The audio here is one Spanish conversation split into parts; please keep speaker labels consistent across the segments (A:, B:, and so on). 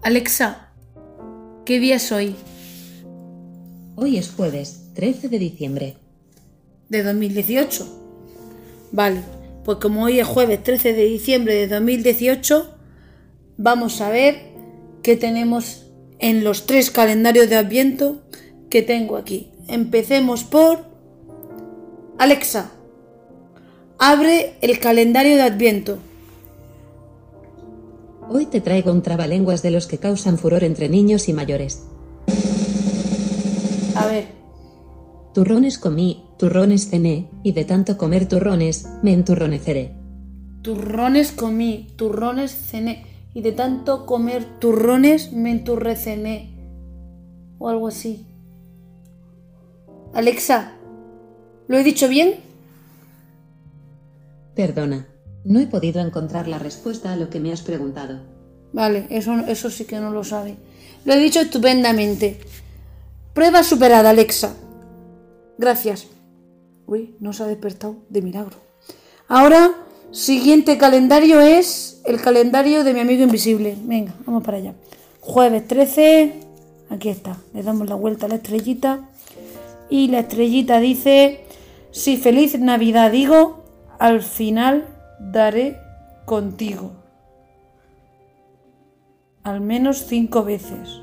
A: Alexa, ¿qué día es hoy?
B: Hoy es jueves 13 de diciembre.
A: De 2018. Vale, pues como hoy es jueves 13 de diciembre de 2018, vamos a ver qué tenemos en los tres calendarios de Adviento que tengo aquí. Empecemos por Alexa. Abre el calendario de Adviento.
B: Hoy te traigo un trabalenguas de los que causan furor entre niños y mayores.
A: A ver,
B: Turrones comí, turrones cené, y de tanto comer turrones, me enturroneceré.
A: turrones comí, turrones cené, y de tanto comer turrones me enturrecené. O algo así. Alexa, ¿lo he dicho bien?
B: Perdona, no he podido encontrar la respuesta a lo que me has preguntado.
A: Vale, eso, eso sí que no lo sabe. Lo he dicho estupendamente. Prueba superada, Alexa. Gracias. Uy, no se ha despertado de milagro. Ahora, siguiente calendario es el calendario de mi amigo invisible. Venga, vamos para allá. Jueves 13. Aquí está. Le damos la vuelta a la estrellita. Y la estrellita dice, si feliz Navidad digo, al final daré contigo. Al menos cinco veces.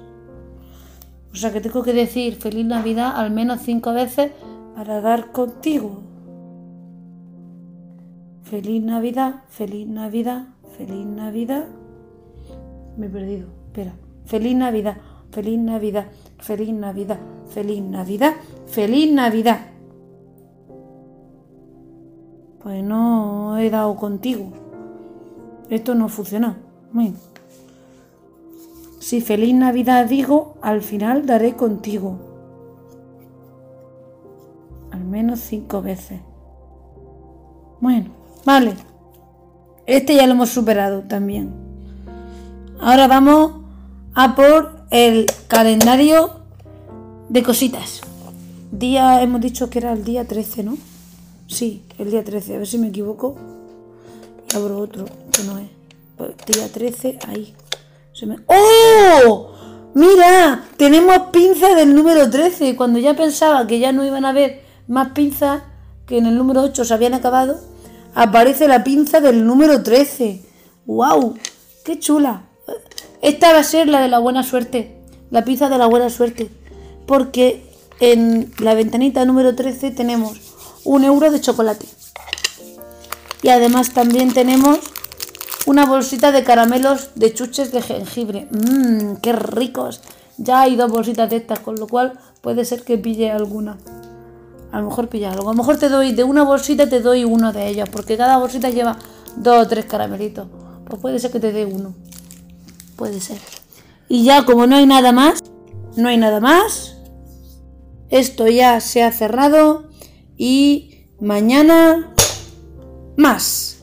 A: O sea que tengo que decir feliz Navidad al menos cinco veces para dar contigo. Feliz Navidad, feliz Navidad, feliz Navidad. Me he perdido. Espera. Feliz Navidad, feliz Navidad, feliz Navidad, feliz Navidad, feliz Navidad. Pues no he dado contigo. Esto no funciona. Bueno. Si feliz Navidad digo, al final daré contigo. Al menos cinco veces. Bueno, vale. Este ya lo hemos superado también. Ahora vamos a por el calendario de cositas. Día, hemos dicho que era el día 13, ¿no? Sí, el día 13. A ver si me equivoco. Y abro otro, que no es. Pues, día 13, ahí. Se me... ¡Oh! Mira, tenemos pinzas del número 13. Cuando ya pensaba que ya no iban a haber más pinzas, que en el número 8 se habían acabado, aparece la pinza del número 13. ¡Wow! ¡Qué chula! Esta va a ser la de la buena suerte. La pinza de la buena suerte. Porque en la ventanita número 13 tenemos un euro de chocolate. Y además también tenemos una bolsita de caramelos de chuches de jengibre. Mmm, qué ricos. Ya hay dos bolsitas de estas, con lo cual puede ser que pille alguna. A lo mejor pilla algo. A lo mejor te doy de una bolsita, te doy uno de ellos, porque cada bolsita lleva dos o tres caramelitos. Pues puede ser que te dé uno. Puede ser. Y ya como no hay nada más, no hay nada más. Esto ya se ha cerrado y mañana más.